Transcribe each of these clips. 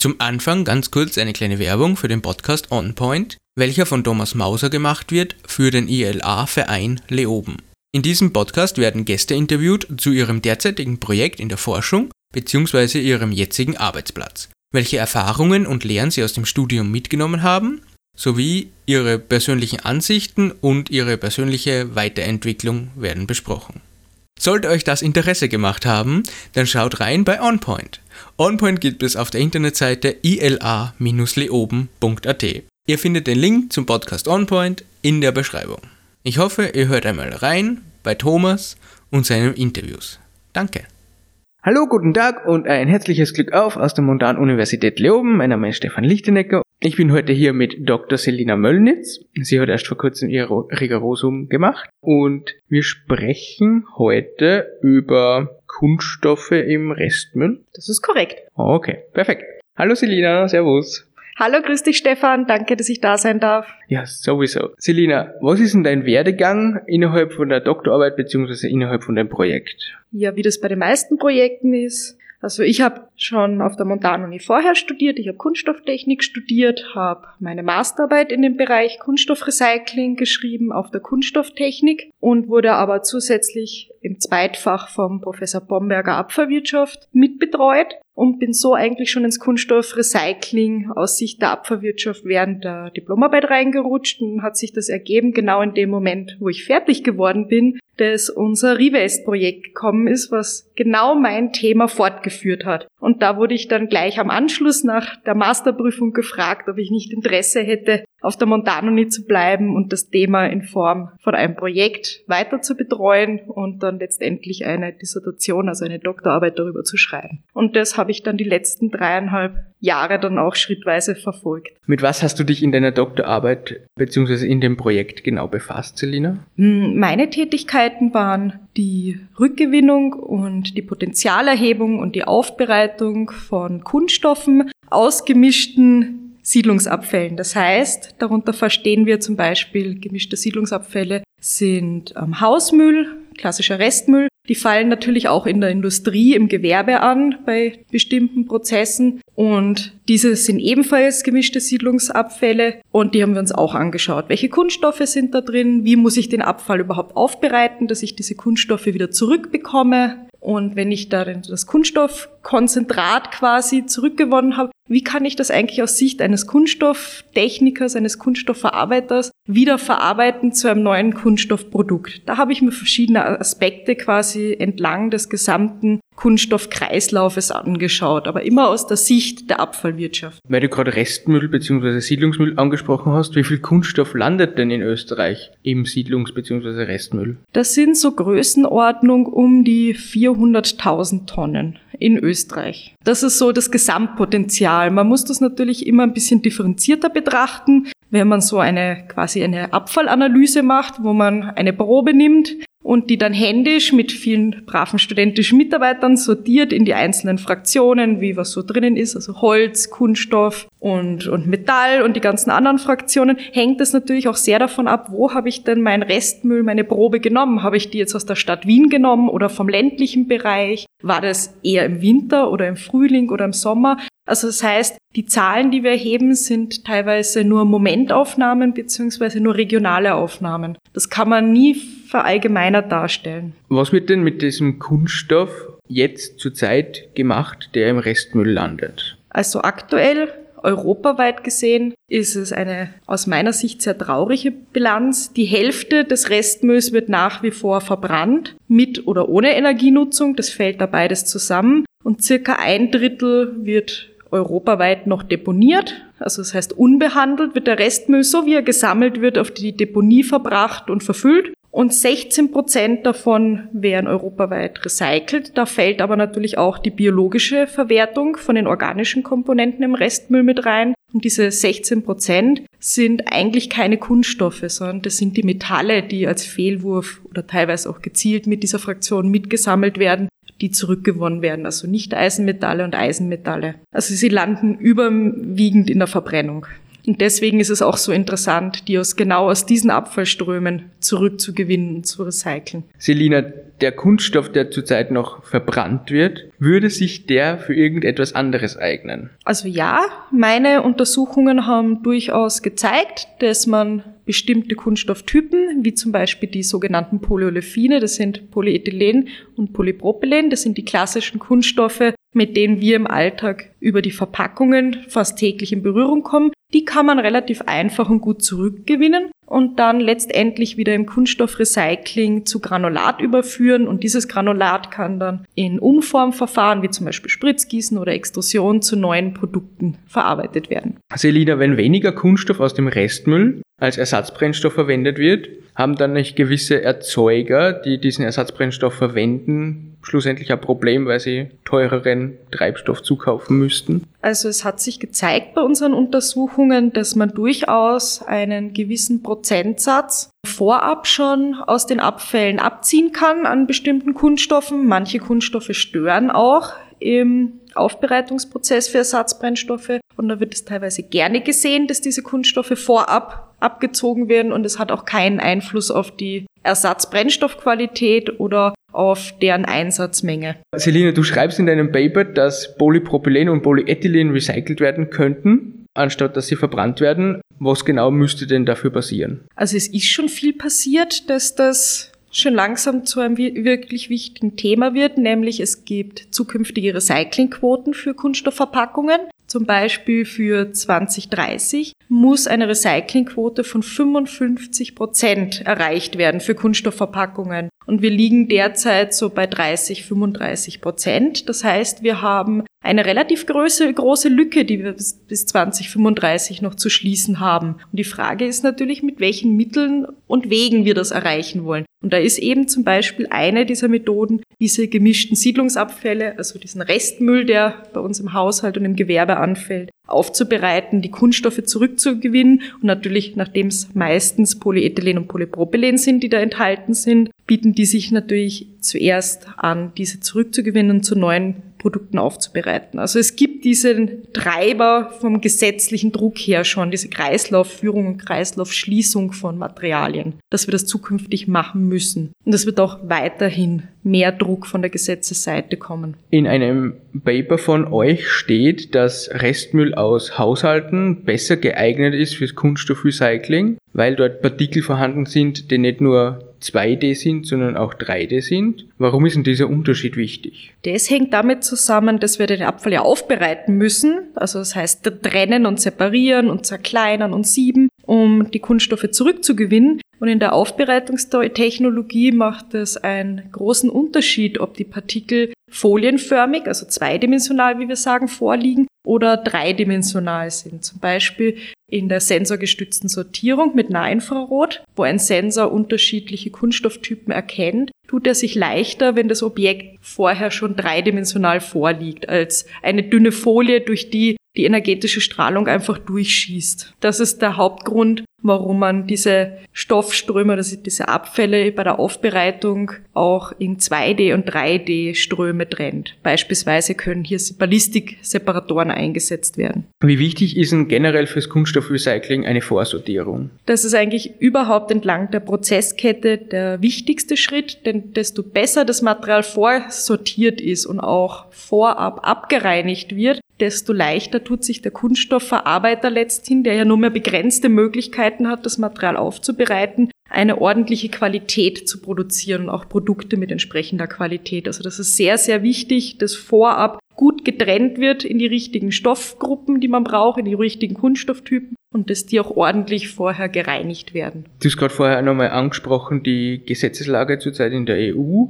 Zum Anfang ganz kurz eine kleine Werbung für den Podcast OnPoint, welcher von Thomas Mauser gemacht wird für den ILA-Verein Leoben. In diesem Podcast werden Gäste interviewt zu ihrem derzeitigen Projekt in der Forschung bzw. ihrem jetzigen Arbeitsplatz, welche Erfahrungen und Lehren sie aus dem Studium mitgenommen haben, sowie ihre persönlichen Ansichten und ihre persönliche Weiterentwicklung werden besprochen. Sollte euch das Interesse gemacht haben, dann schaut rein bei OnPoint. OnPoint gibt es auf der Internetseite ila-leoben.at. Ihr findet den Link zum Podcast OnPoint in der Beschreibung. Ich hoffe, ihr hört einmal rein bei Thomas und seinen Interviews. Danke. Hallo, guten Tag und ein herzliches Glück auf aus der Montan-Universität Leoben. Mein Name ist Stefan Lichtenecker. Ich bin heute hier mit Dr. Selina Möllnitz. Sie hat erst vor kurzem ihr Rigorosum gemacht und wir sprechen heute über Kunststoffe im Restmüll. Das ist korrekt. Okay, perfekt. Hallo Selina, Servus. Hallo, grüß dich Stefan, danke, dass ich da sein darf. Ja, sowieso. Selina, was ist denn dein Werdegang innerhalb von der Doktorarbeit bzw. innerhalb von deinem Projekt? Ja, wie das bei den meisten Projekten ist. Also ich habe schon auf der Montanuni vorher studiert, ich habe Kunststofftechnik studiert, habe meine Masterarbeit in dem Bereich Kunststoffrecycling geschrieben auf der Kunststofftechnik und wurde aber zusätzlich im Zweitfach vom Professor Bomberger Abfallwirtschaft mitbetreut und bin so eigentlich schon ins Kunststoffrecycling aus Sicht der Abfallwirtschaft während der Diplomarbeit reingerutscht und hat sich das ergeben genau in dem Moment, wo ich fertig geworden bin, dass unser Revest-Projekt gekommen ist, was genau mein Thema fortgeführt hat. Und da wurde ich dann gleich am Anschluss nach der Masterprüfung gefragt, ob ich nicht Interesse hätte, auf der Montanuni zu bleiben und das Thema in Form von einem Projekt weiter zu betreuen und dann letztendlich eine Dissertation, also eine Doktorarbeit darüber zu schreiben. Und das habe ich dann die letzten dreieinhalb Jahre dann auch schrittweise verfolgt. Mit was hast du dich in deiner Doktorarbeit bzw. in dem Projekt genau befasst, Selina? Hm, meine Tätigkeiten waren die Rückgewinnung und die Potenzialerhebung und die Aufbereitung von Kunststoffen aus gemischten Siedlungsabfällen. Das heißt, darunter verstehen wir zum Beispiel gemischte Siedlungsabfälle sind ähm, Hausmüll, klassischer Restmüll. Die fallen natürlich auch in der Industrie, im Gewerbe an bei bestimmten Prozessen. Und diese sind ebenfalls gemischte Siedlungsabfälle und die haben wir uns auch angeschaut. Welche Kunststoffe sind da drin? Wie muss ich den Abfall überhaupt aufbereiten, dass ich diese Kunststoffe wieder zurückbekomme? Und wenn ich da das Kunststoffkonzentrat quasi zurückgewonnen habe, wie kann ich das eigentlich aus Sicht eines Kunststofftechnikers, eines Kunststoffverarbeiters wieder verarbeiten zu einem neuen Kunststoffprodukt? Da habe ich mir verschiedene Aspekte quasi entlang des gesamten Kunststoffkreislaufes angeschaut, aber immer aus der Sicht der Abfallwirtschaft. Weil du gerade Restmüll bzw. Siedlungsmüll angesprochen hast, wie viel Kunststoff landet denn in Österreich im Siedlungs- bzw. Restmüll? Das sind so Größenordnung um die 400.000 Tonnen in Österreich. Das ist so das Gesamtpotenzial. Man muss das natürlich immer ein bisschen differenzierter betrachten. Wenn man so eine quasi eine Abfallanalyse macht, wo man eine Probe nimmt, und die dann händisch mit vielen braven studentischen Mitarbeitern sortiert in die einzelnen Fraktionen, wie was so drinnen ist, also Holz, Kunststoff und, und Metall und die ganzen anderen Fraktionen, hängt es natürlich auch sehr davon ab, wo habe ich denn mein Restmüll, meine Probe genommen? Habe ich die jetzt aus der Stadt Wien genommen oder vom ländlichen Bereich? War das eher im Winter oder im Frühling oder im Sommer? Also das heißt, die Zahlen, die wir erheben, sind teilweise nur Momentaufnahmen beziehungsweise nur regionale Aufnahmen. Das kann man nie verallgemeinert darstellen. Was wird denn mit diesem Kunststoff jetzt zurzeit gemacht, der im Restmüll landet? Also aktuell Europaweit gesehen ist es eine aus meiner Sicht sehr traurige Bilanz. Die Hälfte des Restmülls wird nach wie vor verbrannt, mit oder ohne Energienutzung. Das fällt da beides zusammen. Und circa ein Drittel wird europaweit noch deponiert. Also das heißt, unbehandelt wird der Restmüll, so wie er gesammelt wird, auf die Deponie verbracht und verfüllt. Und 16 Prozent davon werden europaweit recycelt. Da fällt aber natürlich auch die biologische Verwertung von den organischen Komponenten im Restmüll mit rein. Und diese 16 Prozent sind eigentlich keine Kunststoffe, sondern das sind die Metalle, die als Fehlwurf oder teilweise auch gezielt mit dieser Fraktion mitgesammelt werden die zurückgewonnen werden, also nicht Eisenmetalle und Eisenmetalle. Also sie landen überwiegend in der Verbrennung. Und deswegen ist es auch so interessant, die aus genau aus diesen Abfallströmen zurückzugewinnen und zu recyceln. Selina, der Kunststoff, der zurzeit noch verbrannt wird, würde sich der für irgendetwas anderes eignen? Also ja, meine Untersuchungen haben durchaus gezeigt, dass man bestimmte Kunststofftypen, wie zum Beispiel die sogenannten Polyolefine, das sind Polyethylen und Polypropylen, das sind die klassischen Kunststoffe, mit denen wir im Alltag über die Verpackungen fast täglich in Berührung kommen, die kann man relativ einfach und gut zurückgewinnen und dann letztendlich wieder im Kunststoffrecycling zu Granulat überführen und dieses Granulat kann dann in Umformverfahren wie zum Beispiel Spritzgießen oder Extrusion zu neuen Produkten verarbeitet werden. Selina, wenn weniger Kunststoff aus dem Restmüll als Ersatzbrennstoff verwendet wird, haben dann nicht gewisse Erzeuger, die diesen Ersatzbrennstoff verwenden, schlussendlich ein Problem, weil sie teureren Treibstoff zukaufen müssten? Also es hat sich gezeigt bei unseren Untersuchungen, dass man durchaus einen gewissen Prozentsatz vorab schon aus den Abfällen abziehen kann an bestimmten Kunststoffen. Manche Kunststoffe stören auch im Aufbereitungsprozess für Ersatzbrennstoffe und da wird es teilweise gerne gesehen, dass diese Kunststoffe vorab abgezogen werden und es hat auch keinen Einfluss auf die Ersatzbrennstoffqualität oder auf deren Einsatzmenge. Selina, du schreibst in deinem Paper, dass Polypropylen und Polyethylen recycelt werden könnten, anstatt dass sie verbrannt werden. Was genau müsste denn dafür passieren? Also es ist schon viel passiert, dass das schon langsam zu einem wirklich wichtigen Thema wird, nämlich es gibt zukünftige Recyclingquoten für Kunststoffverpackungen. Zum Beispiel für 2030 muss eine Recyclingquote von 55 Prozent erreicht werden für Kunststoffverpackungen. Und wir liegen derzeit so bei 30, 35 Prozent. Das heißt, wir haben eine relativ große, große Lücke, die wir bis, bis 2035 noch zu schließen haben. Und die Frage ist natürlich, mit welchen Mitteln und Wegen wir das erreichen wollen. Und da ist eben zum Beispiel eine dieser Methoden, diese gemischten Siedlungsabfälle, also diesen Restmüll, der bei uns im Haushalt und im Gewerbe anfällt, aufzubereiten, die Kunststoffe zurückzugewinnen. Und natürlich, nachdem es meistens Polyethylen und Polypropylen sind, die da enthalten sind, bieten die sich natürlich zuerst an, diese zurückzugewinnen und zu neuen Produkten aufzubereiten. Also es gibt diesen Treiber vom gesetzlichen Druck her schon, diese Kreislaufführung und Kreislaufschließung von Materialien, dass wir das zukünftig machen müssen. Und es wird auch weiterhin mehr Druck von der Gesetzesseite kommen. In einem Paper von euch steht, dass Restmüll aus Haushalten besser geeignet ist fürs Kunststoffrecycling, weil dort Partikel vorhanden sind, die nicht nur 2D sind, sondern auch 3D sind. Warum ist denn dieser Unterschied wichtig? Das hängt damit zusammen, dass wir den Abfall ja aufbereiten müssen. Also das heißt trennen und separieren und zerkleinern und sieben, um die Kunststoffe zurückzugewinnen. Und in der Aufbereitungstechnologie macht es einen großen Unterschied, ob die Partikel folienförmig, also zweidimensional, wie wir sagen, vorliegen oder dreidimensional sind. Zum Beispiel in der sensorgestützten Sortierung mit Nahinfrarot, wo ein Sensor unterschiedliche Kunststofftypen erkennt, tut er sich leichter, wenn das Objekt vorher schon dreidimensional vorliegt, als eine dünne Folie, durch die die energetische Strahlung einfach durchschießt. Das ist der Hauptgrund, warum man diese Stoffströme, also diese Abfälle bei der Aufbereitung auch in 2D und 3D Ströme trennt. Beispielsweise können hier Ballistikseparatoren eingesetzt werden. Wie wichtig ist denn generell fürs Kunststoffrecycling eine Vorsortierung? Das ist eigentlich überhaupt entlang der Prozesskette der wichtigste Schritt, denn desto besser das Material vorsortiert ist und auch vorab abgereinigt wird, desto leichter tut sich der Kunststoffverarbeiter letzthin, der ja nur mehr begrenzte Möglichkeiten hat, das Material aufzubereiten, eine ordentliche Qualität zu produzieren und auch Produkte mit entsprechender Qualität. Also das ist sehr, sehr wichtig, dass vorab gut getrennt wird in die richtigen Stoffgruppen, die man braucht, in die richtigen Kunststofftypen und dass die auch ordentlich vorher gereinigt werden. Du hast gerade vorher nochmal angesprochen, die Gesetzeslage zurzeit in der EU.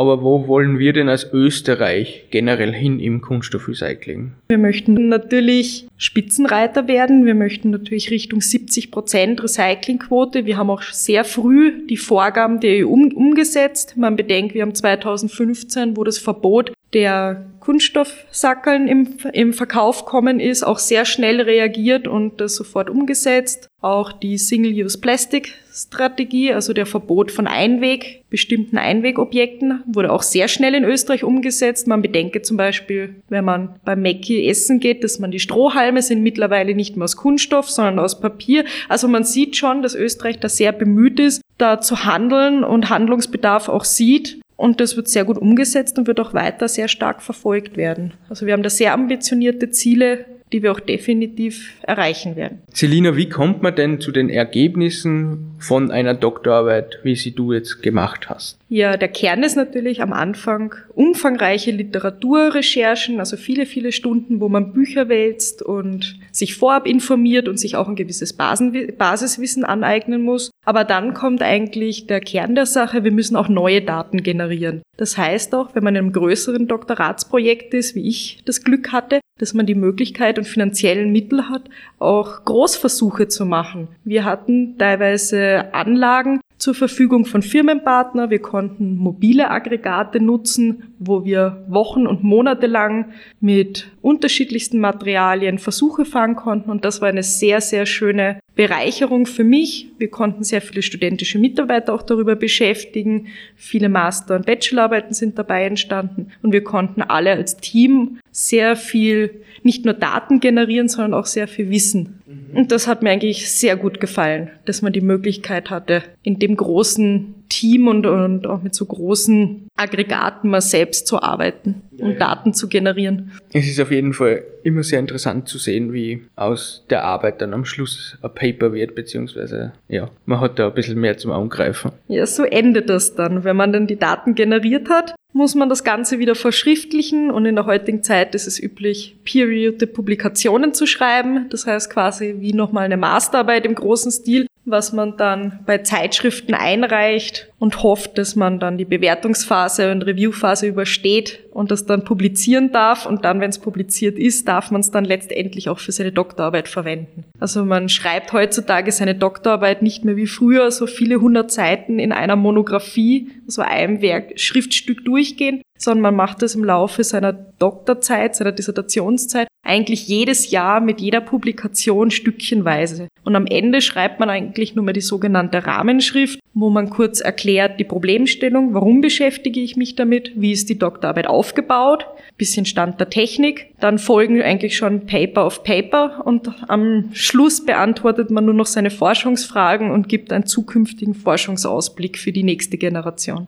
Aber wo wollen wir denn als Österreich generell hin im Kunststoffrecycling? Wir möchten natürlich Spitzenreiter werden. Wir möchten natürlich Richtung 70 Prozent Recyclingquote. Wir haben auch sehr früh die Vorgaben der EU umgesetzt. Man bedenkt, wir haben 2015, wo das Verbot der Kunststoffsackeln im, im Verkauf kommen ist, auch sehr schnell reagiert und das sofort umgesetzt. Auch die Single-Use-Plastic-Strategie, also der Verbot von Einweg, bestimmten Einwegobjekten, wurde auch sehr schnell in Österreich umgesetzt. Man bedenke zum Beispiel, wenn man beim Mäcki essen geht, dass man die Strohhalme sind mittlerweile nicht mehr aus Kunststoff, sondern aus Papier. Also man sieht schon, dass Österreich da sehr bemüht ist, da zu handeln und Handlungsbedarf auch sieht. Und das wird sehr gut umgesetzt und wird auch weiter sehr stark verfolgt werden. Also wir haben da sehr ambitionierte Ziele, die wir auch definitiv erreichen werden. Selina, wie kommt man denn zu den Ergebnissen von einer Doktorarbeit, wie sie du jetzt gemacht hast? Ja, der Kern ist natürlich am Anfang umfangreiche Literaturrecherchen, also viele, viele Stunden, wo man Bücher wälzt und sich vorab informiert und sich auch ein gewisses Basiswissen aneignen muss. Aber dann kommt eigentlich der Kern der Sache, wir müssen auch neue Daten generieren. Das heißt auch, wenn man in einem größeren Doktoratsprojekt ist, wie ich das Glück hatte, dass man die Möglichkeit und finanziellen Mittel hat, auch Großversuche zu machen. Wir hatten teilweise Anlagen, zur Verfügung von Firmenpartner. Wir konnten mobile Aggregate nutzen, wo wir Wochen und Monate lang mit unterschiedlichsten Materialien Versuche fahren konnten. Und das war eine sehr, sehr schöne Bereicherung für mich. Wir konnten sehr viele studentische Mitarbeiter auch darüber beschäftigen. Viele Master- und Bachelorarbeiten sind dabei entstanden. Und wir konnten alle als Team sehr viel, nicht nur Daten generieren, sondern auch sehr viel Wissen. Und das hat mir eigentlich sehr gut gefallen, dass man die Möglichkeit hatte, in dem großen Team und, und auch mit so großen Aggregaten mal selbst zu arbeiten und Daten zu generieren. Es ist auf jeden Fall immer sehr interessant zu sehen, wie aus der Arbeit dann am Schluss ein Paper wird, beziehungsweise ja, man hat da ein bisschen mehr zum Angreifen. Ja, so endet das dann. Wenn man dann die Daten generiert hat, muss man das Ganze wieder verschriftlichen und in der heutigen Zeit ist es üblich, peer-reviewed Publikationen zu schreiben. Das heißt quasi wie nochmal eine Masterarbeit im großen Stil was man dann bei Zeitschriften einreicht und hofft, dass man dann die Bewertungsphase und Reviewphase übersteht und das dann publizieren darf. Und dann, wenn es publiziert ist, darf man es dann letztendlich auch für seine Doktorarbeit verwenden. Also man schreibt heutzutage seine Doktorarbeit nicht mehr wie früher so viele hundert Seiten in einer Monographie, so einem Werk, Schriftstück durchgehen, sondern man macht das im Laufe seiner Doktorzeit, seiner Dissertationszeit eigentlich jedes Jahr mit jeder Publikation stückchenweise. Und am Ende schreibt man eigentlich nur mal die sogenannte Rahmenschrift, wo man kurz erklärt die Problemstellung, warum beschäftige ich mich damit, wie ist die Doktorarbeit aufgebaut, bisschen Stand der Technik. Dann folgen eigentlich schon Paper of Paper und am Schluss beantwortet man nur noch seine Forschungsfragen und gibt einen zukünftigen Forschungsausblick für die nächste Generation.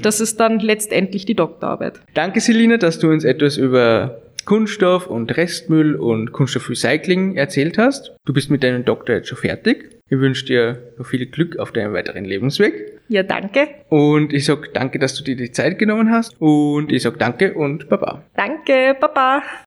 Das ist dann letztendlich die Doktorarbeit. Danke, Selina, dass du uns etwas über Kunststoff und Restmüll und Kunststoffrecycling erzählt hast. Du bist mit deinem Doktor jetzt schon fertig. Ich wünsche dir noch viel Glück auf deinem weiteren Lebensweg. Ja, danke. Und ich sag danke, dass du dir die Zeit genommen hast. Und ich sag danke und Baba. Danke, Baba.